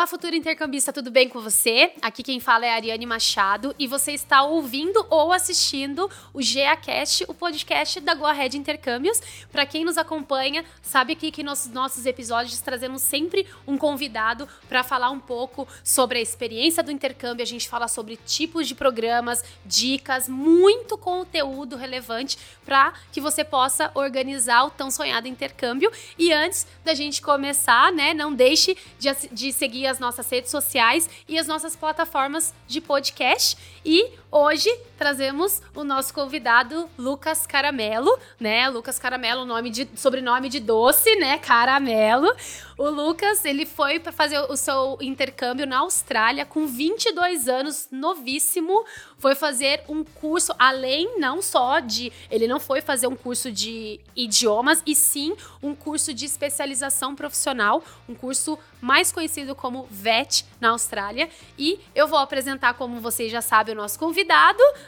Olá, futuro intercambista, tudo bem com você? Aqui quem fala é a Ariane Machado e você está ouvindo ou assistindo o GeaCast, o podcast da Goahead Intercâmbios. Para quem nos acompanha, sabe aqui que nos nossos episódios trazemos sempre um convidado para falar um pouco sobre a experiência do intercâmbio. A gente fala sobre tipos de programas, dicas, muito conteúdo relevante para que você possa organizar o tão sonhado intercâmbio. E antes da gente começar, né, não deixe de, de seguir seguir as nossas redes sociais e as nossas plataformas de podcast. E hoje trazemos o nosso convidado Lucas Caramelo, né? Lucas Caramelo, nome de, sobrenome de doce, né? Caramelo. O Lucas, ele foi para fazer o seu intercâmbio na Austrália com 22 anos, novíssimo. Foi fazer um curso, além não só de. Ele não foi fazer um curso de idiomas, e sim um curso de especialização profissional, um curso mais conhecido como VET na Austrália. E eu vou apresentar, como vocês já sabem, o nosso convidado,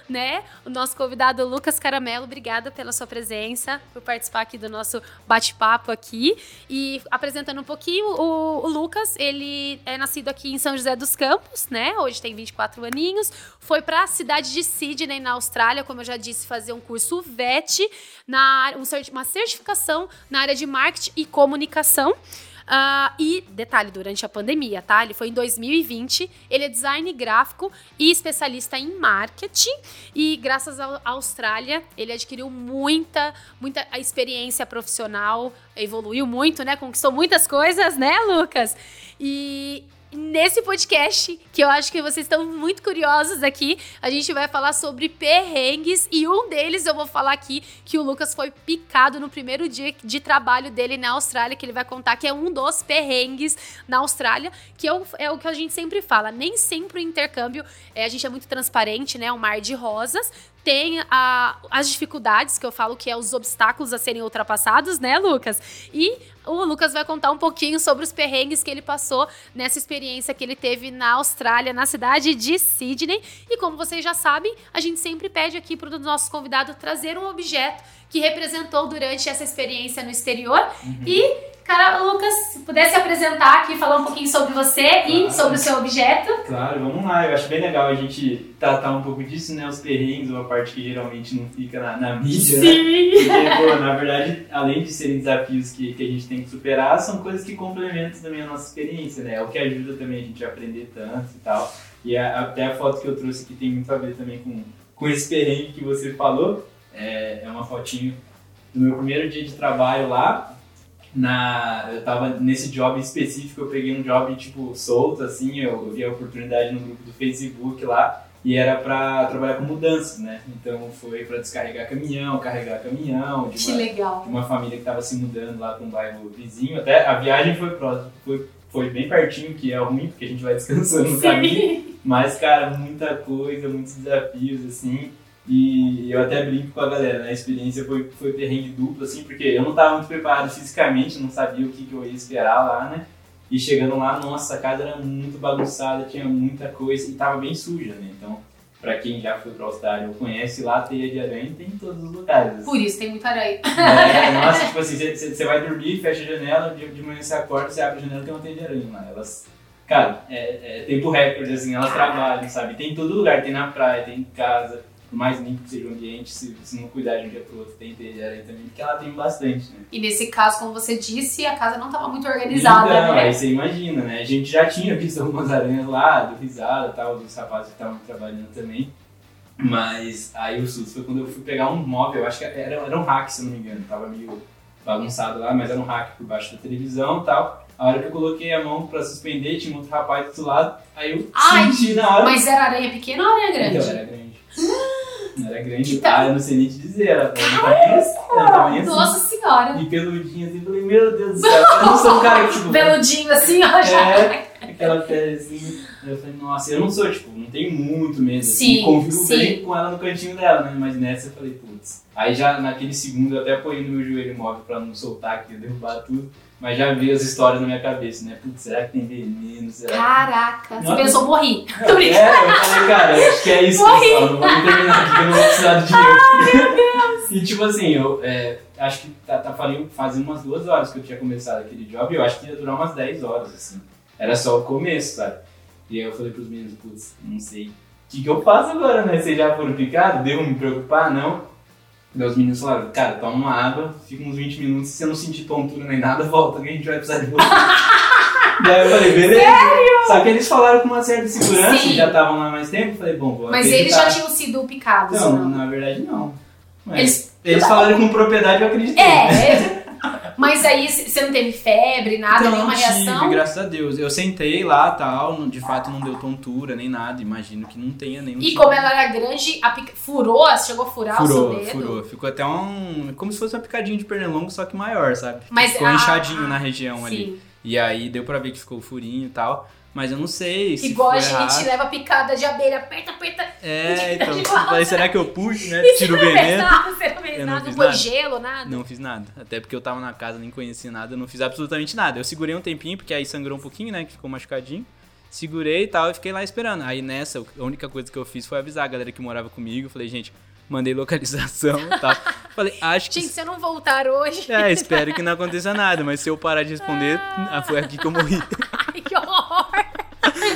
né? O nosso convidado Lucas Caramelo. Obrigada pela sua presença, por participar aqui do nosso bate-papo aqui. E apresentando um pouquinho, o, o, Lucas, ele é nascido aqui em São José dos Campos, né? Hoje tem 24 aninhos. Foi para a cidade de Sydney, na Austrália, como eu já disse, fazer um curso VET, na, uma certificação na área de marketing e comunicação. Uh, e, detalhe, durante a pandemia, tá? Ele foi em 2020. Ele é design gráfico e especialista em marketing. E graças à Austrália, ele adquiriu muita, muita experiência profissional, evoluiu muito, né? Conquistou muitas coisas, né, Lucas? E nesse podcast, que eu acho que vocês estão muito curiosos aqui, a gente vai falar sobre perrengues. E um deles eu vou falar aqui que o Lucas foi picado no primeiro dia de trabalho dele na Austrália, que ele vai contar que é um dos perrengues na Austrália, que é o, é o que a gente sempre fala, nem sempre o intercâmbio, é, a gente é muito transparente, né, um mar de rosas, tem a, as dificuldades, que eu falo que é os obstáculos a serem ultrapassados, né, Lucas? E o Lucas vai contar um pouquinho sobre os perrengues que ele passou nessa experiência que ele teve na Austrália, na cidade de Sydney. E como vocês já sabem, a gente sempre pede aqui para o nosso convidado trazer um objeto que representou durante essa experiência no exterior. Uhum. E Cara, Lucas, se pudesse apresentar aqui, falar um pouquinho sobre você claro. e sobre o seu objeto. Claro, vamos lá. Eu acho bem legal a gente tratar um pouco disso, né? Os perrengues, uma parte que geralmente não fica na, na mídia, né? Sim. né? Porque, pô, na verdade, além de serem desafios que, que a gente tem que superar, são coisas que complementam também a nossa experiência, né? É o que ajuda também a gente a aprender tanto e tal. E a, até a foto que eu trouxe aqui tem muito a ver também com, com esse perrengue que você falou. É, é uma fotinho do meu primeiro dia de trabalho lá. Na eu tava nesse job específico eu peguei um job tipo solto assim eu, eu vi a oportunidade no grupo do Facebook lá e era para trabalhar com mudanças né? Então foi para descarregar caminhão carregar caminhão de uma, legal. de uma família que estava se mudando lá com um bairro vizinho. Até a viagem foi foi foi bem pertinho que é ruim porque a gente vai descansando no caminho. Mas cara muita coisa muitos desafios assim e eu até brinco com a galera, né? A experiência foi, foi perrengue duplo, assim, porque eu não estava muito preparado fisicamente, não sabia o que, que eu ia esperar lá, né? E chegando lá, nossa, a casa era muito bagunçada, tinha muita coisa e tava bem suja, né? Então, pra quem já foi pra Austrália ou conhece lá, a teia de aranha tem em todos os lugares. Por isso tem muita aranha. É, nossa, tipo assim, você vai dormir, fecha a janela, de, de manhã você acorda, você abre a janela tem uma teia de aranha lá. Elas, cara, é, é tempo recorde, assim, elas trabalham, sabe? Tem em todo lugar, tem na praia, tem em casa por mais limpo que seja o ambiente, se, se não cuidar de um dia pro outro, tem de aranha também, porque ela tem bastante, né? E nesse caso, como você disse, a casa não estava muito organizada, então, né? aí você imagina, né? A gente já tinha visto algumas aranhas lá, do risada e tal, dos rapazes que estavam trabalhando também. Mas aí o susto foi quando eu fui pegar um móvel, acho que era, era um hack, se não me engano, tava meio bagunçado lá, mas era um hack por baixo da televisão e tal. A hora que eu coloquei a mão pra suspender, tinha um outro rapaz do outro lado, aí eu Ai, senti na hora. Mas era aranha pequena ou aranha grande? Então, era grande. Era grande, tá. ah, eu não sei nem te dizer, ela tamanho assim. Nossa senhora! E peludinho assim, falei, meu Deus do céu, eu não sou um cara que tipo. Peludinho assim, ó, já. É, aquela pele assim. Eu falei, nossa, eu não sou, tipo, não tenho muito medo. Assim, sim, assim, convivo sim. bem com ela no cantinho dela, né? Mas nessa eu falei, putz. Aí já naquele segundo eu até apoiei no meu joelho móvel pra não soltar aqui, derrubar tudo. Mas já veio as histórias na minha cabeça, né? Putz, será que tem veneno? Será Caraca, que... você pensou morri. Tô brincando. É, eu falei, cara, acho que é isso, morri. pessoal. Não vou terminar aqui eu não vou precisar de dinheiro. Ai, meu Deus! e tipo assim, eu é, acho que tá, tá fazendo umas duas horas que eu tinha começado aquele job e eu acho que ia durar umas 10 horas, assim. era só o começo, sabe? E aí eu falei pros meninos, putz, não sei. O que, que eu faço agora, né? Vocês já foram picados? Devo me preocupar? Não. Meus meninos falaram, cara, toma uma água, fica uns 20 minutos, se você não sentir tontura nem nada, volta que a gente vai precisar de você. Daí eu falei, beleza. Sério? Só que eles falaram com uma certa segurança, Sim. já estavam lá mais tempo, falei, bom, vou Mas acreditar. eles já tinham sido picados, não? na verdade não. Mas Eles- eles, falaram com propriedade, eu acreditei. É, mas aí você não teve febre, nada, Então, nenhuma tive, reação? graças a Deus. Eu sentei lá tal, de fato não deu tontura nem nada. Imagino que não tenha nenhum E tipo. como ela era grande, a pica... furou, chegou a furar o Furou, seu dedo? furou. Ficou até um. Como se fosse uma picadinha de pernilongo, só que maior, sabe? Mas ficou a- inchadinho na região ali. Sim. E aí deu pra ver que ficou o furinho e tal. Mas eu não sei se Igual a gente leva picada de abelha, aperta, aperta. É, então. Falei, será que eu puxo, né? E Tiro o veneno. nada, você não fez Eu não nada, fiz não foi nada. gelo, nada? Não fiz nada. Até porque eu tava na casa, nem conhecia nada, eu não fiz absolutamente nada. Eu segurei um tempinho, porque aí sangrou um pouquinho, né? Que ficou machucadinho. Segurei e tal, e fiquei lá esperando. Aí nessa, a única coisa que eu fiz foi avisar a galera que morava comigo. Falei, gente, mandei localização e tal. Falei, acho que. Gente, se eu não voltar hoje... É, espero que não aconteça nada, mas se eu parar de responder, ah, foi aqui que eu morri.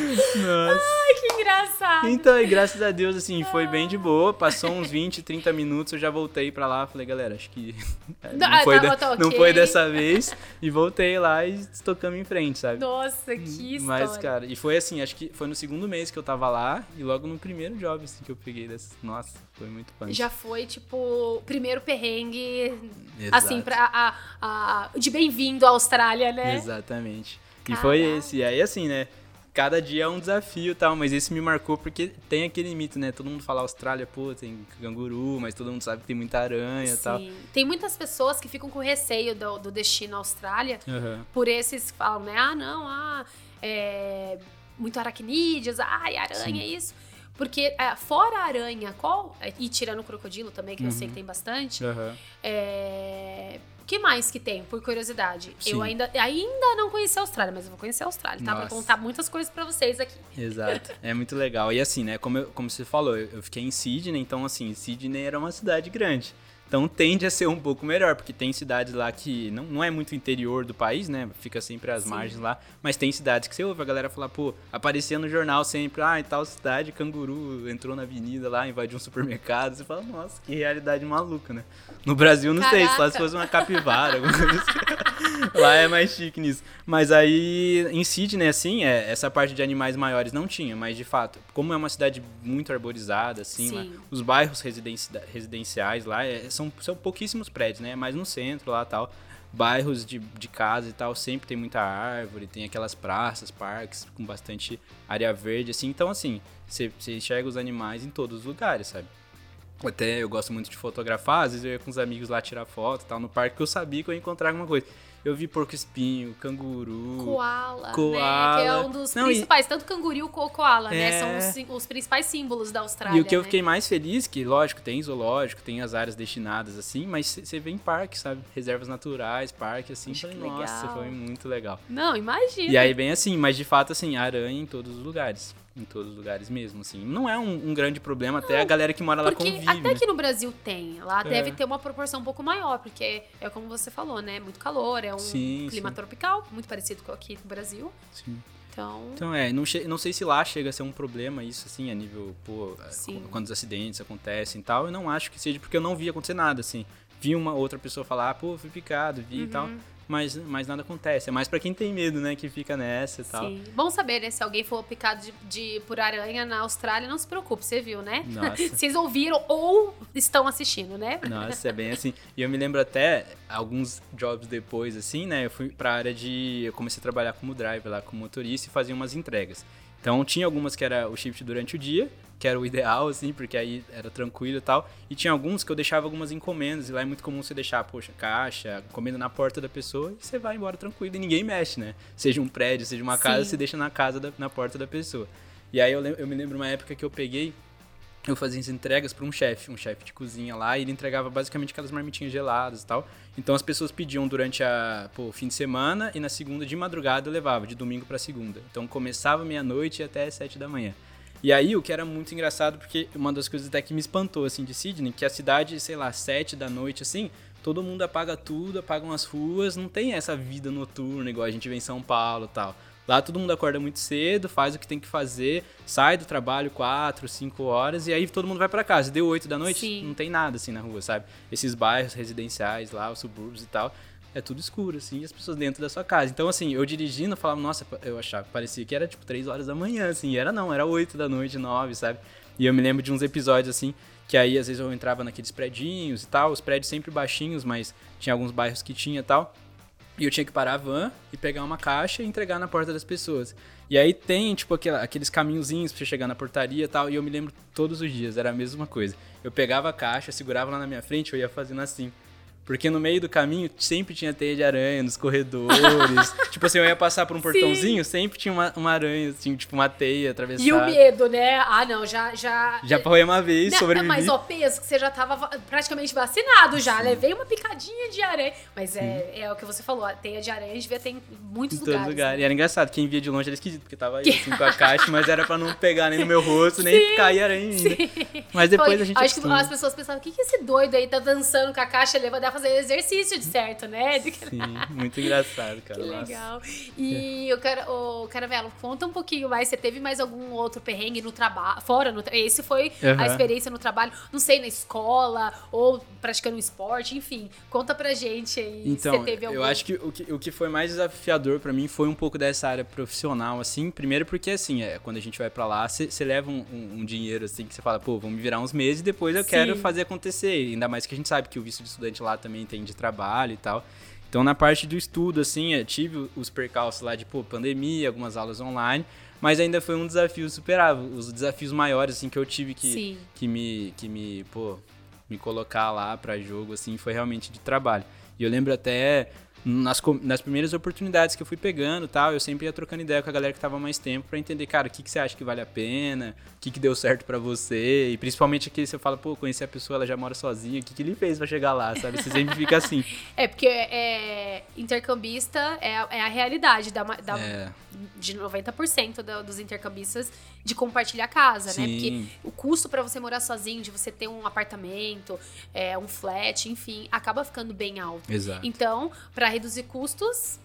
Nossa. Ai, que engraçado. Então, e graças a Deus, assim, foi bem de boa. Passou uns 20, 30 minutos, eu já voltei pra lá. Falei, galera, acho que não, Ah, foi, tá, de- tá não ok. foi dessa vez. E voltei lá e tocamos em frente, sabe? Nossa, que história. Mas, cara, e foi assim, acho que foi no segundo mês que eu tava lá e logo no primeiro job, assim, que eu peguei dessa. Nossa, foi muito punk. Já foi, tipo, o primeiro perrengue, Exato. assim, pra, a, a- de bem-vindo à Austrália, né? Exatamente. E foi esse. E aí, assim, né? Cada dia é um desafio e tal, mas esse me marcou porque tem aquele mito, né? Todo mundo fala Austrália, pô, tem canguru, mas todo mundo sabe que tem muita aranha e tal. Sim. Tem muitas pessoas que ficam com receio do, do destino Austrália Aham. por esses que falam, né? Ah, não, ah, é, muito aracnídeos, ai, aranha, Sim. isso. Porque, é, fora a aranha, qual. E tirando o crocodilo também, que eu Uhum. sei que tem bastante. Aham. É... O que mais que tem, por curiosidade? Sim. Eu ainda, ainda não conheci a Austrália, mas eu vou conhecer a Austrália, tá? Pra Nossa. contar muitas coisas pra vocês aqui. Exato. É muito legal. E assim, né? Como, eu- como você falou, eu eu fiquei em Sydney, então assim, Sydney era uma cidade grande. Então tende a ser um pouco melhor, porque tem cidades lá que não, não é muito interior do país, né? Fica sempre às Sim. margens lá. Mas tem cidades que você ouve a galera falar, pô, aparecia no jornal sempre, ah, em tal cidade, canguru entrou na avenida lá, invadiu um supermercado. Você fala, nossa, que realidade maluca, né? No Brasil, não sei, só Caraca. se fosse uma capivara, alguma coisa assim. Lá é mais chique nisso. Mas aí, em Sydney, assim, é, essa parte de animais maiores não tinha, mas de fato, como é uma cidade muito arborizada, assim, lá, os bairros residenci- residenciais lá é- são, são pouquíssimos prédios, né? Mais no centro lá tal. Bairros de, de casa e tal, sempre tem muita árvore, tem aquelas praças, parques com bastante área verde, assim. Então, assim, você enxerga os animais em todos os lugares, sabe? Até eu gosto muito de fotografar, às vezes eu ia com os amigos lá tirar foto e tal, no parque, que eu sabia que eu ia encontrar alguma coisa. Eu vi porco-espinho, canguru. Koala, né? Koala. Que é um dos Não, e- principais, tanto canguru como koala, né? É. São os, sim- os principais símbolos da Austrália, E o que eu né? fiquei mais feliz, que lógico, tem zoológico, tem as áreas destinadas assim, mas você vê em parque, sabe? Reservas naturais, parque, assim. Poxa, Falei, nossa, legal. foi muito legal. Não, imagina. E aí, bem assim, mas de fato, assim, aranha em todos os lugares. Em todos os lugares mesmo, assim. Não é um, um grande problema, até a galera que mora lá convive. até né? que no Brasil tem. Lá É. deve ter uma proporção um pouco maior, porque é como você falou, né? Muito calor, é um Sim, clima sim. tropical, muito parecido com aqui no Brasil. Sim. Então, Então, é, não, não sei se lá chega a ser um problema isso, assim, a nível, pô, é, Sim. quando os acidentes acontecem e tal. Eu não acho que seja, porque eu não vi acontecer nada, assim. Vi uma outra pessoa falar, pô, fui picado, vi e tal. Mas, mas nada acontece. É mais pra quem tem medo, né, que fica nessa e tal. sim. Bom saber, né? Se alguém for picado de, de- por aranha na Austrália, não se preocupe, você viu, né? Nossa. Vocês ouviram ou estão assistindo, né? Nossa, é bem assim. E eu me lembro até, alguns jobs depois, assim, né? Eu fui pra área de. Eu comecei a trabalhar como driver lá, como motorista e fazia umas entregas. Então tinha algumas que era o shift durante o dia, que era o ideal, assim, porque aí era tranquilo e tal. E tinha alguns que eu deixava algumas encomendas, e lá é muito comum você deixar, poxa, caixa, encomenda na porta da pessoa e você vai embora tranquilo e ninguém mexe, né? Seja um prédio, seja uma casa, Sim. você deixa na casa, da, na porta da pessoa. E aí eu, eu me lembro uma época que eu peguei eu fazia as entregas para um chefe, um chefe de cozinha lá, e ele entregava basicamente aquelas marmitinhas geladas e tal. Então as pessoas pediam durante a, pô, fim de semana e na segunda de madrugada eu levava, de domingo para segunda. Então começava meia-noite e até sete da manhã. E aí o que era muito engraçado, porque uma das coisas até que me espantou, assim, de Sydney, que a cidade, sei lá, sete da noite, assim, todo mundo apaga tudo, apagam as ruas, não tem essa vida noturna igual a gente vê em São Paulo e tal. Lá todo mundo acorda muito cedo, faz o que tem que fazer, sai do trabalho 4, 5 horas e aí todo mundo vai para casa. Deu 8 da noite, Sim. não tem nada assim na rua, sabe? Esses bairros residenciais lá, os subúrbios e tal, é tudo escuro, assim, e as pessoas dentro da sua casa. Então, assim, eu dirigindo, eu falava, nossa, eu achava, parecia que era tipo 3 horas da manhã, assim, e era não, era 8 da noite, 9, sabe? E eu me lembro de uns episódios, assim, que aí às vezes eu entrava naqueles predinhos e tal, os prédios sempre baixinhos, mas tinha alguns bairros que tinha e tal. E eu tinha que parar a van e pegar uma caixa e entregar na porta das pessoas. E aí tem, tipo, aqueles caminhozinhos pra você chegar na portaria e tal. E eu me lembro todos os dias, era a mesma coisa. Eu pegava a caixa, segurava lá na minha frente, eu ia fazendo assim. Porque no meio do caminho sempre tinha teia de aranha nos corredores. tipo assim, eu ia passar por um portãozinho, sempre tinha uma, uma aranha, assim, tipo uma teia atravessada. E o medo, né? Ah, não, já. Já, Já apanhei uma vez, Não, sobrevivi. Mas, ó, pensa que você já tava va- praticamente vacinado já. Levei uma picadinha de aranha. Mas é, é o que você falou, a teia de aranha devia ter em muitos Em lugares. lugar. né? E era engraçado, quem via de longe era esquisito, porque tava aí assim com a caixa, mas era pra não pegar nem no meu rosto, nem cair aranha ainda. Mas depois Foi- a gente Acho que acostuma. as pessoas pensavam, o que, que esse doido aí tá dançando com a caixa levando a fazer exercício de certo, né? Sim, muito engraçado, cara. Que legal. E o, cara, o Caramelo, conta um pouquinho mais. Você teve mais algum outro perrengue no trabalho? Fora, no, tra- esse foi a Aham. experiência no trabalho, não sei, na escola ou praticando um esporte, enfim. Conta pra gente aí se Então, você teve algum. eu acho que o, que o que foi mais desafiador pra mim foi um pouco dessa área profissional, assim. Primeiro porque, assim, é, quando a gente vai pra lá, você leva um, um- um dinheiro, assim, que você fala, pô, vamos me virar uns meses e depois eu Sim. quero fazer acontecer. Ainda mais que a gente sabe que o visto de estudante lá também tem de trabalho e tal. Então, na parte do estudo, assim, eu tive os percalços lá de, pô, pandemia, algumas aulas online, mas ainda foi um desafio superável. Os desafios maiores, assim, que eu tive que, Sim. que me, que me, pô, me colocar lá pra jogo, assim, foi realmente de trabalho. E eu lembro até nas, nas primeiras oportunidades que eu fui pegando tal, eu sempre ia trocando ideia com a galera que tava mais tempo pra entender, cara, o que, que você acha que vale a pena, o que, que deu certo pra você, e principalmente aqui você fala, pô, conheci a pessoa, ela já mora sozinha, o que, que ele fez pra chegar lá, sabe? Você sempre fica assim. É, porque é, intercambista é, a- é a realidade da, da- É, de 90% da- dos intercambistas de compartilhar casa, né? Porque sim, o custo pra você morar sozinho, de você ter um apartamento, é, um flat, enfim, acaba ficando bem alto. exato. Então, pra reduzir custos,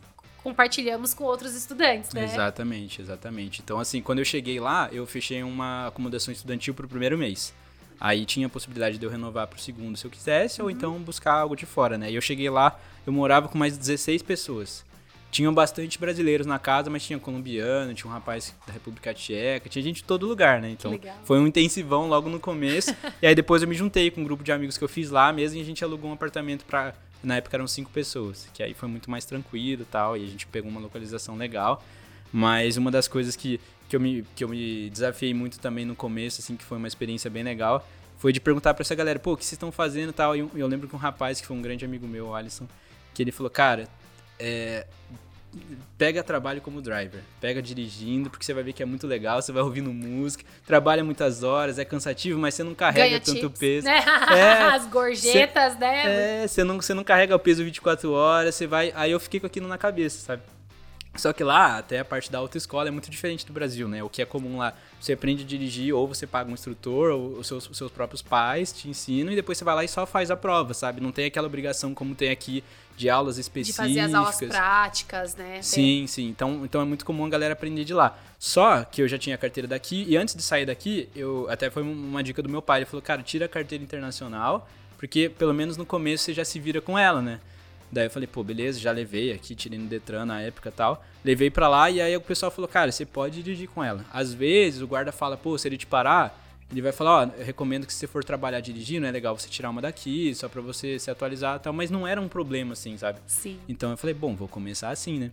compartilhamos com outros estudantes, né? Exatamente, exatamente. Então, assim, quando eu cheguei lá, eu fechei uma acomodação estudantil pro primeiro mês. Aí tinha a possibilidade de eu renovar pro segundo se eu quisesse, Uhum. ou então buscar algo de fora, né? E eu cheguei lá, eu morava com mais 16 pessoas. Tinham bastante brasileiros na casa, mas tinha colombiano, tinha um rapaz da República Tcheca, tinha gente de todo lugar, né? Então foi um intensivão logo no começo. e aí depois eu me juntei com um grupo de amigos que eu fiz lá mesmo e a gente alugou um apartamento pra. Na época eram cinco pessoas, que aí foi muito mais tranquilo tal, e a gente pegou uma localização legal. Mas uma das coisas que, que, eu, me, que eu me desafiei muito também no começo, assim, que foi uma experiência bem legal, foi de perguntar pra essa galera, pô, o que vocês estão fazendo tal. E eu, eu lembro que um rapaz, que foi um grande amigo meu, o Alisson, que ele falou, cara, é, pega trabalho como driver, pega dirigindo, porque você vai ver que é muito legal, você vai ouvindo música, trabalha muitas horas, é cansativo, mas você não carrega Ganha tanto chips, peso. né? É, As gorjetas, né? É, você não, você não carrega o peso 24 horas, você vai. Aí eu fiquei com aquilo na cabeça, sabe? Só que lá, até a parte da autoescola é muito diferente do Brasil, né? O que é comum lá, você aprende a dirigir, ou você paga um instrutor, ou os seus, os seus próprios pais te ensinam, e depois você vai lá e só faz a prova, sabe? Não tem aquela obrigação como tem aqui de aulas De específicas. fazer as aulas práticas, né? Sim, sim. Então, então é muito comum a galera aprender de lá. Só que eu já tinha a carteira daqui, e antes de sair daqui, eu até foi uma dica do meu pai. Ele falou, cara, tira a carteira internacional, porque pelo menos no começo você já se vira com ela, né? Daí eu falei, pô, beleza, já levei aqui, tirei no Detran na época e tal. Levei pra lá e aí o pessoal falou, cara, você pode dirigir com ela. Às vezes o guarda fala, pô, se ele te parar, ele vai falar, ó, eu recomendo que se você for trabalhar dirigindo, é legal você tirar uma daqui, só pra você se atualizar e tal. Mas não era um problema assim, sabe? Sim. Então eu falei, bom, vou começar assim, né?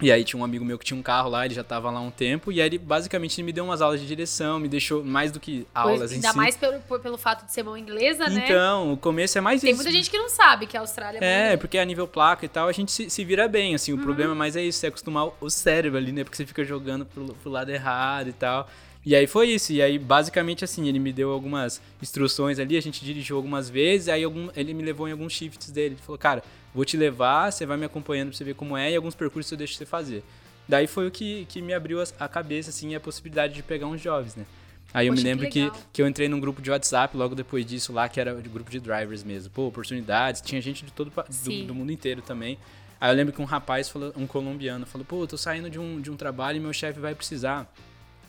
E aí tinha um amigo meu que tinha um carro lá, ele já tava lá um tempo, e aí ele basicamente me deu umas aulas de direção, me deixou mais do que aulas Pois, em ainda si. mais pelo, pelo fato de ser mão inglesa, né? Então, o começo é mais Tem isso. muita gente que não sabe que a Austrália É, mão porque a nível placa e tal, a gente se, se vira bem, assim. O Uhum. problema mais é isso, é acostumar o cérebro ali, né? Porque você fica jogando pro, pro lado errado e tal. E aí foi isso. E aí, basicamente, assim, ele me deu algumas instruções ali, a gente dirigiu algumas vezes, aí algum, ele me levou em alguns shifts dele. Ele falou, cara, vou te levar, você vai me acompanhando pra você ver como é, e alguns percursos eu deixo você fazer. Daí foi o que, que me abriu a cabeça, assim, a possibilidade de pegar uns jobs, né? Aí eu Poxa, me que lembro que, legal. que eu entrei num grupo de WhatsApp logo depois disso lá, que era de grupo de drivers mesmo. Pô, oportunidades, tinha gente de todo do, do mundo inteiro também. Aí eu lembro que um rapaz, falou, um colombiano, falou, pô, eu tô saindo de um, de um trabalho e meu chefe vai precisar.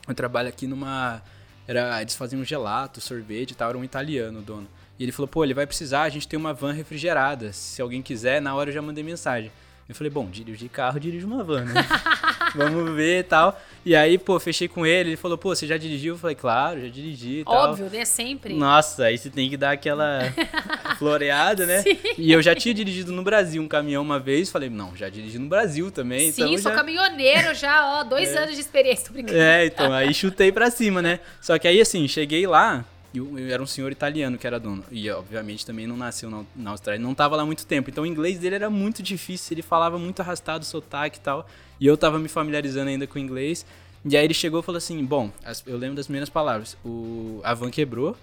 Eu trabalho aqui numa. Era, eles faziam gelato, sorvete e tal, era um italiano o dono. E ele falou, pô, ele vai precisar, a gente tem uma van refrigerada. Se alguém quiser, na hora eu já mandei mensagem. Eu falei, bom, dirigir carro, dirijo uma van, né? Vamos ver e tal. E aí, pô, fechei com ele, ele falou, pô, você já dirigiu? Eu falei, claro, já dirigi e tal. Óbvio, né? Sempre. Nossa, aí você tem que dar aquela floreada, né? Sim. E eu já tinha dirigido no Brasil um caminhão uma vez, falei, não, já dirigi no Brasil também. Sim, então sou já... caminhoneiro já, ó, dois anos de experiência, tô brincando. É, então, aí chutei pra cima, né? Só que aí, assim, cheguei lá, e eu, eu era um senhor italiano que era dono. E, obviamente, também não nasceu na, na Austrália, não tava lá muito tempo. Então, o inglês dele era muito difícil, ele falava muito arrastado, sotaque e tal. E eu tava me familiarizando ainda com o inglês. E aí ele chegou e falou assim, bom, as- eu lembro das primeiras palavras. O, a van quebrou,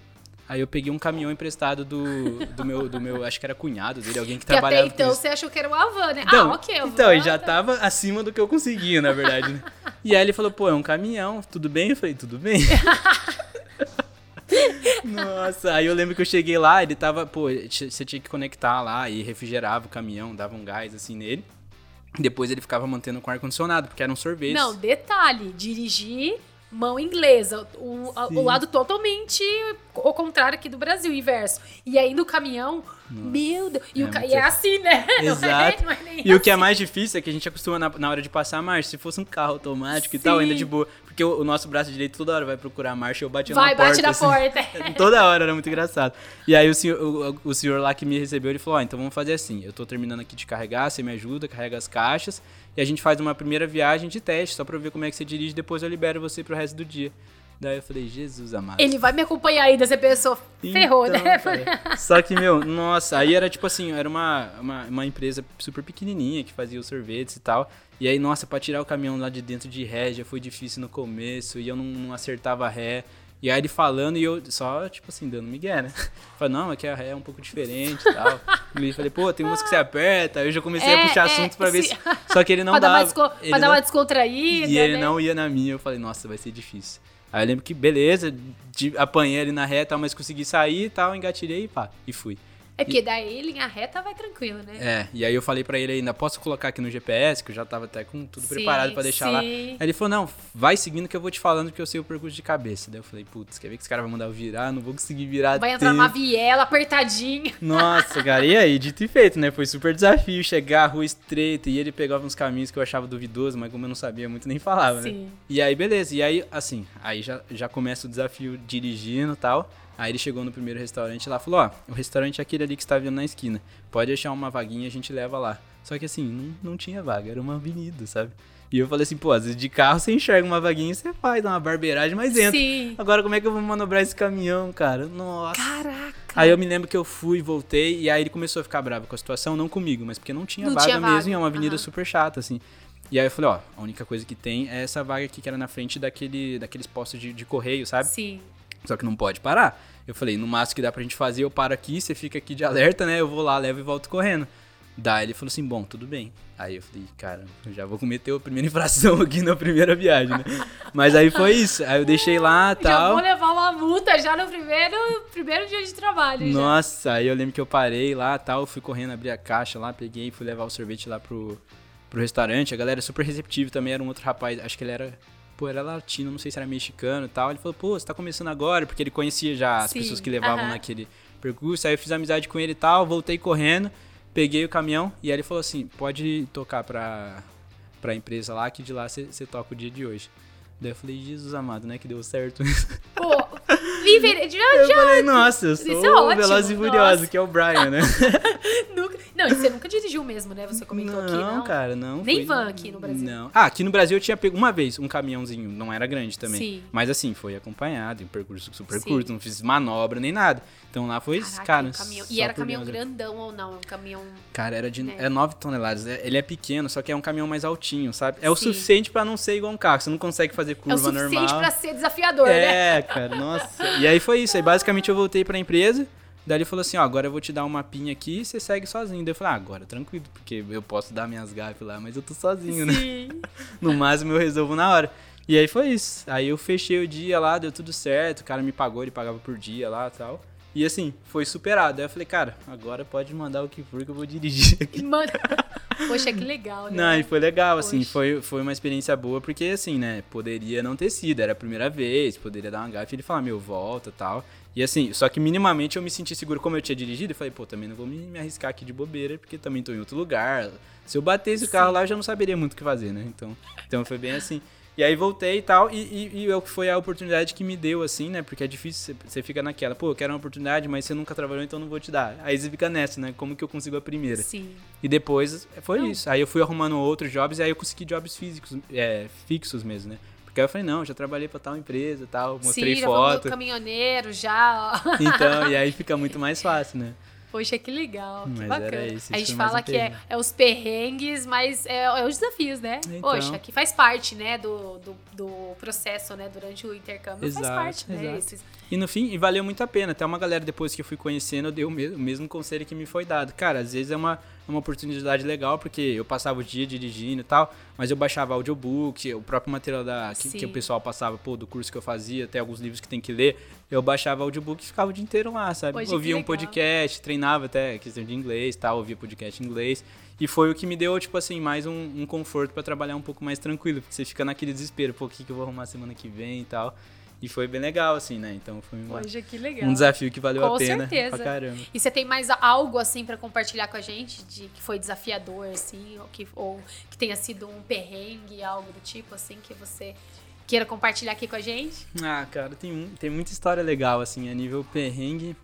aí eu peguei um caminhão emprestado do, do, meu, do meu, acho que era cunhado dele, alguém que Que até trabalhava com então você achou que era uma van, né? Então, ah, ok, então ele já tá. tava acima do que eu conseguia, na verdade, né? E aí ele falou, pô, é um caminhão, tudo bem? Eu falei, tudo bem. Nossa, aí eu lembro que eu cheguei lá, ele tava, pô, você tinha que conectar lá e refrigerava o caminhão, dava um gás assim nele. Depois ele ficava mantendo com ar-condicionado, porque era um sorvete. Não, detalhe, dirigir mão inglesa, o, a- Sim. o lado totalmente o contrário aqui do Brasil, inverso. E aí no caminhão, meu Deus, e, É o muito e é assim, né? Não é- Exato. não é nem E o que é assim. mais difícil é que a gente acostuma na, na hora de passar a marcha. Se fosse um carro automático e tal, Sim. ainda de boa. Porque o, o nosso braço direito toda hora vai procurar a marcha e eu bati Vai, na porta. bate na assim. porta. Toda hora, era muito engraçado. E aí o senhor, o, o senhor lá que me recebeu, ele falou, ó, então vamos fazer assim, eu tô terminando aqui de carregar, você me ajuda, carrega as caixas, e a gente faz uma primeira viagem de teste, só pra eu ver como é que você dirige, depois eu libero você pro resto do dia. Daí eu falei, Jesus amado. Ele vai me acompanhar ainda, você pensou, ferrou, Então, né? cara, Só que, meu, nossa, aí era tipo assim, era uma, uma, uma empresa super pequenininha que fazia os sorvetes e tal. E aí, nossa, pra tirar o caminhão lá de dentro de ré já foi difícil no começo e eu não, não acertava ré. E aí ele falando e eu só, tipo assim, dando migué, né? Falei, não, aqui a ré é um pouco diferente e tal. E falei, pô, tem umas que você aperta. Aí eu já comecei É, a puxar é, assunto pra ver se... Só que ele não dava. desco- ele pra dar não- uma descontraída, e ele né? não ia na minha. Eu falei, nossa, vai ser difícil. Aí eu lembro que, beleza, de, apanhei ali na reta, mas consegui sair e tal, engatilhei e pá, e fui. É porque daí linha reta vai tranquilo, né? É, e aí eu falei pra ele ainda, posso colocar aqui no GPS, que eu já tava até com tudo Sim, preparado pra deixar lá. sim. Aí ele falou, não, vai seguindo que eu vou te falando que eu sei o percurso de cabeça. Daí eu falei, putz, quer ver que esse cara vai mandar eu virar? Não vou conseguir virar Vai entrar numa tempo. viela apertadinha. Nossa, cara, e aí, dito e feito, né? Foi super desafio chegar rua estreita e ele pegava uns caminhos que eu achava duvidoso, mas como eu não sabia muito, nem falava, né? Sim. E aí, beleza. E aí, assim, aí já, já começa o desafio dirigindo e tal. Aí ele chegou no primeiro restaurante lá e falou, ó, o restaurante é aquele ali que você tá vendo na esquina. Pode deixar uma vaguinha, a gente leva lá. Só que assim, não, não tinha vaga, era uma avenida, sabe? E eu falei assim, pô, às vezes de carro você enxerga uma vaguinha e você faz uma barbeiragem, mas entra. Sim. Agora como é que eu vou manobrar esse caminhão, cara? Nossa. Caraca. Aí eu me lembro que eu fui, voltei, e aí ele começou a ficar bravo com a situação, não comigo, mas porque não tinha Não vaga tinha vaga, mesmo, e é uma avenida aham. super chata, assim. E aí eu falei, ó, a única coisa que tem é essa vaga aqui que era na frente daquele, daqueles postos de, de correio, sabe? Sim. Só que não pode parar. Eu falei, no máximo que dá pra gente fazer, eu paro aqui, você fica aqui de alerta, né? Eu vou lá, levo e volto correndo. Daí ele falou assim, bom, tudo bem. Aí eu falei, cara, eu já vou cometer a primeira infração aqui na primeira viagem, né? Mas aí foi isso. Aí eu deixei lá e Já tal. vou levar uma multa já no primeiro, primeiro dia de trabalho. já. Nossa, aí eu lembro que eu parei lá tal, fui correndo, abri a caixa lá, peguei, fui levar o sorvete lá pro, pro restaurante. A galera super receptiva também, era um outro rapaz, acho que ele era. Pô, era latino, não sei se era mexicano e tal. Ele falou, pô, você tá começando agora, porque ele conhecia já as Sim, pessoas que levavam naquele percurso. Aí eu fiz amizade com ele e tal, voltei correndo, peguei o caminhão e aí ele falou assim: pode tocar pra, pra empresa lá, que de lá você toca o dia de hoje. Daí eu falei, Jesus amado, né? Que deu certo. Pô, viver. Já, Eu falei, nossa, eu sou Isso é o ótimo, Veloz e Furioso, que é o Brian, né? nunca. Não, e você nunca dirigiu mesmo, né? Você comentou aqui, não? cara, não. Nem van aqui no Brasil. Não. Ah, aqui no Brasil eu tinha pego uma vez um caminhãozinho, não era grande também. Sim. Mas assim, foi acompanhado, em percurso super Sim. curto, não fiz manobra nem nada. Então lá foi, Caraca, cara. caminhão. E era caminhão Deus. grandão ou não? É um caminhão. Cara, era de É. é 9 toneladas. É- Ele é pequeno, só que é um caminhão mais altinho, sabe? É o Sim. suficiente pra não ser igual um carro. Você não consegue fazer É o curva suficiente normal. pra ser desafiador, né? É, cara, nossa. E aí foi isso. Aí basicamente eu voltei pra empresa. Daí ele falou assim: ó, agora eu vou te dar um mapinha aqui e você segue sozinho. Daí eu falei: ah, agora tranquilo, porque eu posso dar minhas gafes lá, mas eu tô sozinho, né? Sim. No máximo eu resolvo na hora. E aí foi isso. Aí eu fechei o dia lá, deu tudo certo. O cara me pagou, ele pagava por dia lá e tal. E assim, foi superado. Aí eu falei, cara, agora pode mandar o que for que eu vou dirigir aqui. Mano, Poxa, que legal, né? Não, e foi legal, assim, Poxa. foi, foi uma experiência boa, porque assim, né, poderia não ter sido, era a primeira vez, poderia dar uma gafe e ele falar, meu, volta tal. E assim, só que minimamente eu me senti seguro como eu tinha dirigido, eu falei, pô, também não vou me, me arriscar aqui de bobeira, porque também tô em outro lugar. Se eu batesse o carro Sim. lá, eu já não saberia muito o que fazer, né? Então, então foi bem assim. E aí voltei e tal, e, e, e eu- foi a oportunidade que me deu, assim, né? Porque é difícil, você, fica naquela, pô, eu quero uma oportunidade, mas você nunca trabalhou, então não vou te dar. Aí você fica nessa, né? Como que eu consigo a primeira? Sim. E depois foi Não. isso. Aí eu fui arrumando outros jobs e aí eu consegui jobs físicos, é, fixos mesmo, né? Porque aí eu falei, não, já trabalhei pra tal empresa e tal, mostrei Sim, foto. do caminhoneiro, já, ó. Então, e aí fica muito mais fácil, né? Poxa, que legal, que Mas bacana. isso, a gente fala um que é, é os perrengues, mas é, é os desafios, né? Então. Poxa, que faz parte, né, do, do, do processo, né, durante o intercâmbio, faz Exato, parte, né? E no fim, e valeu muito a pena. Até uma galera depois que eu fui conhecendo, eu dei o mesmo, o mesmo conselho que me foi dado. Cara, às vezes é uma, uma oportunidade legal, porque eu passava o dia dirigindo e tal, mas eu baixava audiobook, o próprio material da, que, que o pessoal passava, pô, do curso que eu fazia, até alguns livros que tem que ler, eu baixava audiobook e ficava o dia inteiro lá, sabe? Ouvia um podcast, treinava até questão de inglês tal, ouvia podcast em inglês. E foi o que me deu, tipo assim, mais um, um conforto pra trabalhar um pouco mais tranquilo, porque você fica naquele desespero, pô, o que, que eu vou arrumar semana que vem e tal. E foi bem legal, assim, né? Então foi uma, Poxa, um desafio que valeu Com a pena certeza. pra caramba. E você tem mais algo assim pra compartilhar com a gente de que foi desafiador assim, ou que ou que tenha sido um perrengue, algo do tipo assim que você queira compartilhar aqui com a gente? Ah, cara, tem, tem muita história legal, assim, a nível perrengue.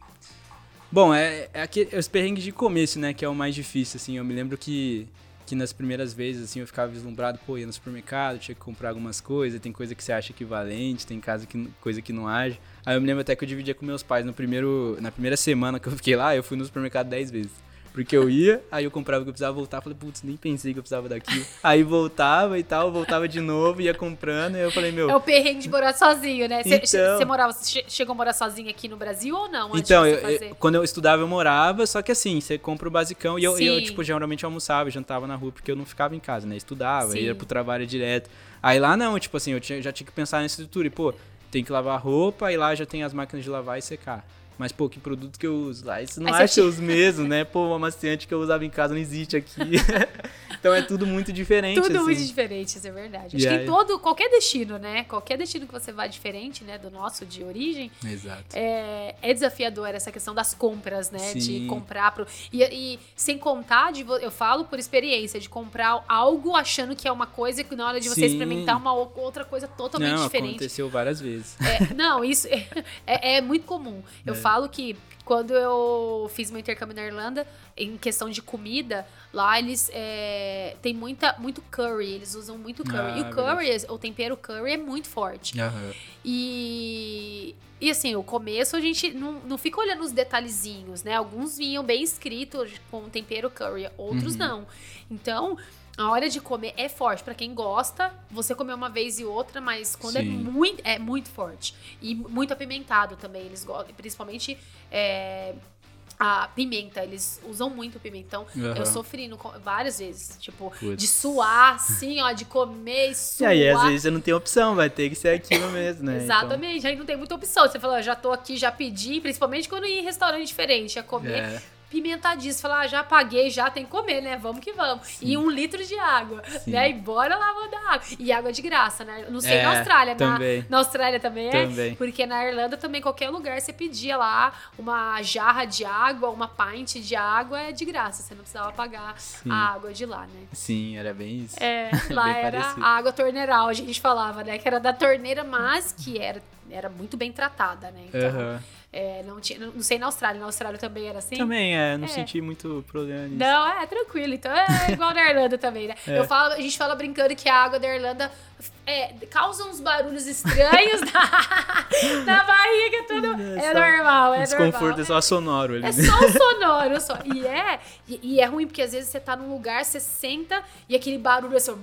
Bom, é, é, aquele, é os perrengues de começo, né, que é o mais difícil, assim. Eu me lembro que, que nas primeiras vezes, assim, eu ficava vislumbrado, pô, ia no supermercado, tinha que comprar algumas coisas, tem coisa que você acha equivalente, tem casa que, coisa que não age. Aí eu me lembro até que eu dividia com meus pais no primeiro, na primeira semana que eu fiquei lá, eu fui no supermercado 10 vezes. Porque eu ia, aí eu comprava o que eu precisava voltar, falei, putz, nem pensei que eu precisava daquilo. Aí voltava e tal, voltava de novo, ia comprando, e eu falei, meu, É o perrengue de morar sozinho, né? Você Então. você morava, che- chegou a morar sozinho aqui no Brasil ou não? Antes Então, de eu- você eu- fazer? quando eu estudava, eu morava, só que assim, você compra o basicão e eu, eu, tipo, geralmente almoçava, jantava na rua, porque eu não ficava em casa, né? Estudava, Sim. ia pro trabalho direto. Aí lá não, tipo assim, eu tinha- já tinha que pensar nessa estrutura. E, pô, tem que lavar roupa, e lá já tem as máquinas de lavar e secar. Mas, pô, que produto que eu uso lá? Isso não Aí acha os mesmos, né? Pô, o amaciante que eu usava em casa não existe aqui. então é tudo muito diferente, Tudo assim. muito diferente, isso é verdade. Acho que em todo, qualquer destino, né? Qualquer destino que você vá diferente, né, do nosso de origem, Exato. é, é desafiador essa questão das compras, né? De Sim. comprar pro. E, e sem contar, de, eu falo por experiência, de comprar algo achando que é uma coisa e que na hora de você Sim. experimentar uma outra coisa totalmente não, diferente. aconteceu várias vezes. É, não, isso é, é- é muito comum. Eu É. falo que quando eu fiz meu intercâmbio na Irlanda, em questão de comida, lá eles é, tem muita, muito curry, eles usam muito curry. Ah, e o curry, o tempero curry é muito forte. Aham. E, e assim, o começo a gente não, não fica olhando os detalhezinhos, né? Alguns vinham bem escritos com tempero curry, outros Uhum. não. Então, a hora de comer é forte. Pra quem gosta, você comer uma vez e outra, mas quando é Sim. muito, é muito forte. E muito apimentado também. Eles gostam, principalmente é, a pimenta. Eles usam muito pimentão. Aham. Eu sofri no várias vezes. Tipo, Putz. de suar, assim, ó, de comer e E suar. aí, às vezes você não tem opção, vai ter que ser aquilo mesmo, né? Então- Exatamente, aí não tem muita opção. Você falou, "Ah, já tô aqui, já pedi, principalmente quando ia em restaurante diferente, ia comer É. pimentadíssimo. Falar, ah, já paguei, já tem que comer, né? Vamos que vamos. E um litro de água, Sim. né? E bora lá mandar água. E água de graça, né? Não sei É, na Austrália, na, também. na Austrália também é. Também. Porque na Irlanda também, qualquer lugar, você pedia lá uma jarra de água, uma pint de água, é de graça. Você não precisava pagar Sim. a água de lá, né? Sim, era bem isso. É, lá Bem era parecido. a água torneiral, a gente falava, né? Que era da torneira, mas que era, era muito bem tratada, né? Então, Aham. É, não, tinha, não sei na Austrália, na Austrália também era assim? Também, é, não É. senti muito problema nisso. Não, é tranquilo. Então é igual na Irlanda também, né? É. Eu falo, a gente fala brincando que a água da Irlanda é, causa uns barulhos estranhos na, na barriga, tudo. É, só- normal, é desconforto normal. é só sonoro ali. É só sonoro, só. E é, e, e é ruim porque às vezes você tá num lugar, você senta e aquele barulho assim,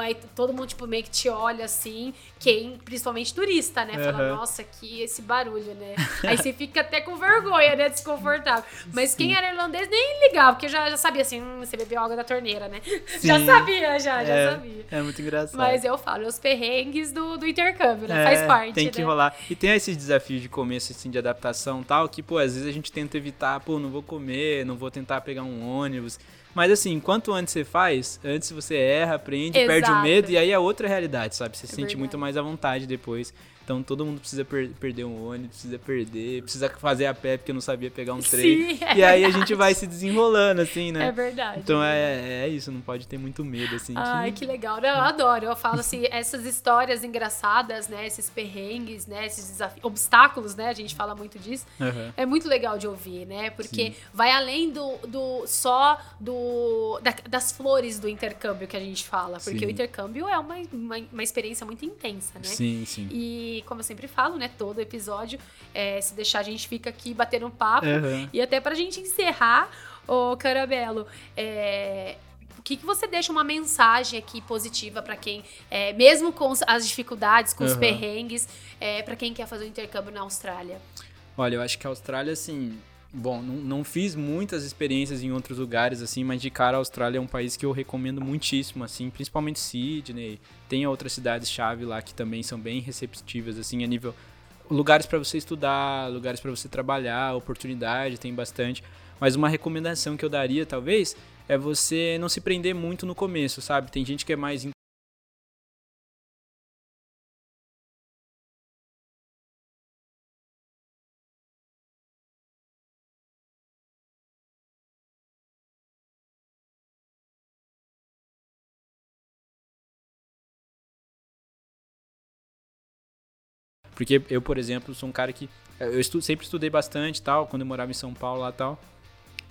aí todo mundo tipo meio que te olha assim, quem, principalmente turista, né? Fala, Aham. nossa, que esse barulho, né? Aí você fica até com vergonha, né? Desconfortável. Mas quem era irlandês nem ligava, porque já, já sabia assim, hum, você bebeu água da torneira, né? Já Sim. sabia, já, já é, sabia. é muito engraçado. Mas Mas eu falo, os perrengues do, do intercâmbio, né? É, Faz parte. Tem que né? rolar. E tem esses desafios de começo, assim, de adaptação e tal, que, pô, às vezes a gente tenta evitar, pô, não vou comer, não vou tentar pegar um ônibus. Mas assim, quanto antes você faz, antes você erra, aprende, perde o Exato. medo, e aí é outra realidade, sabe? Você se sente verdade. muito mais à vontade depois. Então todo mundo precisa per- perder um ônibus, precisa perder, precisa fazer a pé porque não sabia pegar um trem. Sim, é e aí a gente vai se desenrolando, assim, né? É verdade. Então é, é isso, não pode ter muito medo, assim. Ai, que legal. Não, eu adoro. Eu falo assim, essas histórias engraçadas, né? Esses perrengues, né? Esses desafios, obstáculos, né? A gente fala muito disso. Aham. É muito legal de ouvir, né? Porque Sim. vai além do, do só do da- das flores do intercâmbio que a gente fala. Porque Sim. o intercâmbio é uma, uma, uma experiência muito intensa, né? Sim, sim. E como eu sempre falo, né? Todo episódio, é, se deixar, a gente fica aqui batendo um papo. Aham. E até pra gente encerrar, ô Caramelo, é, o que, que você deixa uma mensagem aqui positiva pra quem, é, mesmo com as dificuldades, com os perrengues, é, para quem quer fazer um intercâmbio na Austrália? Olha, eu acho que a Austrália, assim. Bom, não, não fiz muitas experiências em outros lugares, assim, mas de cara a Austrália é um país que eu recomendo muitíssimo, assim, principalmente Sydney. Tem outras cidades-chave lá que também são bem receptivas, assim, a nível. Lugares para você estudar, lugares para você trabalhar, oportunidade, tem bastante. Mas uma recomendação que eu daria, talvez, é você não se prender muito no começo, sabe? Tem gente que é mais Porque eu, por exemplo, sou um cara que. Eu estu- sempre estudei bastante tal, quando eu morava em São Paulo lá e tal.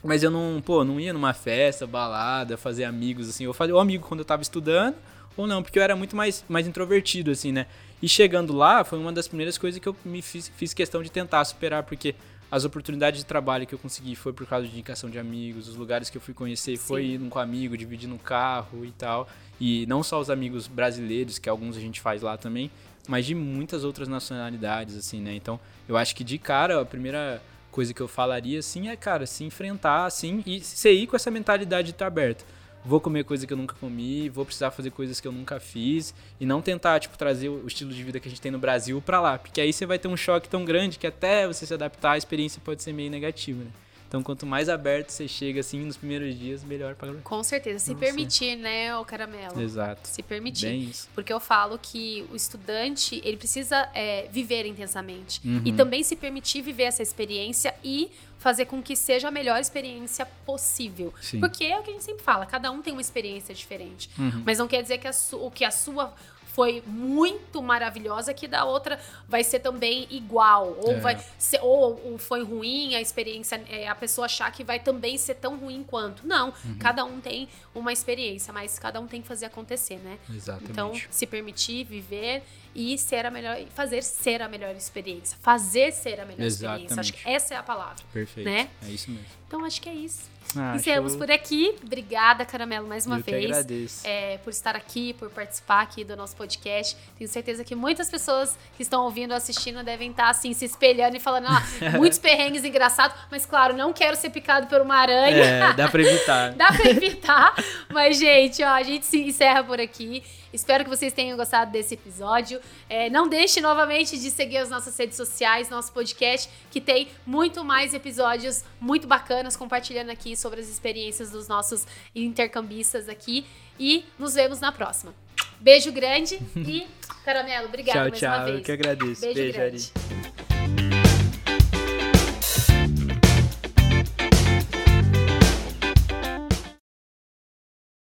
Mas eu não, pô, não ia numa festa, balada, fazer amigos, assim. Eu fazia o amigo quando eu tava estudando, ou não, porque eu era muito mais, mais introvertido, assim, né? E chegando lá, foi uma das primeiras coisas que eu me fiz, fiz questão de tentar superar, porque as oportunidades de trabalho que eu consegui foi por causa de indicação de amigos, os lugares que eu fui conhecer foi Sim. indo com amigo, dividindo carro e tal. E não só os amigos brasileiros, que alguns a gente faz lá também, mas de muitas outras nacionalidades, assim, né? Então, eu acho que de cara, a primeira coisa que eu falaria, assim, é, cara, se enfrentar, assim, e você ir com essa mentalidade de estar aberto. Vou comer coisa que eu nunca comi, vou precisar fazer coisas que eu nunca fiz, e não tentar, tipo, trazer o estilo de vida que a gente tem no Brasil pra lá, porque aí você vai ter um choque tão grande que até você se adaptar, a experiência pode ser meio negativa, né? Então, quanto mais aberto você chega, assim, nos primeiros dias, melhor pra Com certeza. Se Nossa. permitir, né, o Caramelo? Exato. Se permitir. Bem isso. Porque eu falo que o estudante, ele precisa é, viver intensamente. Uhum. E também se permitir viver essa experiência e fazer com que seja a melhor experiência possível. Sim. Porque é o que a gente sempre fala, cada um tem uma experiência diferente. Uhum. Mas não quer dizer que a, su- que a sua foi muito maravilhosa que da outra vai ser também igual ou É. vai ser ou, ou foi ruim a experiência é, a pessoa achar que vai também ser tão ruim quanto não Uhum. cada um tem uma experiência mas cada um tem que fazer acontecer né Exatamente. então se permitir viver e ser a melhor fazer ser a melhor experiência fazer ser a melhor experiência acho que Exatamente. essa é a palavra Perfeito. né? É isso mesmo. então acho que é isso Ah, encerramos por aqui obrigada caramelo mais uma Eu que vez agradeço. é, por estar aqui, por participar aqui do nosso podcast. Tenho certeza que muitas pessoas que estão ouvindo, assistindo, devem estar assim, se espelhando e falando, ah, muitos perrengues engraçados, mas claro, não quero ser picado por uma aranha. É, dá pra evitar. Dá pra evitar. Mas, gente, ó, a gente se encerra por aqui. Espero que vocês tenham gostado desse episódio. É, não deixe novamente de seguir as nossas redes sociais, nosso podcast, que tem muito mais episódios muito bacanas compartilhando aqui sobre as experiências dos nossos intercambistas aqui. E nos vemos na próxima. Beijo grande e, Caramelo, obrigada tchau, mais tchau. uma vez. Eu que agradeço. Beijo Beijo grande. Ari.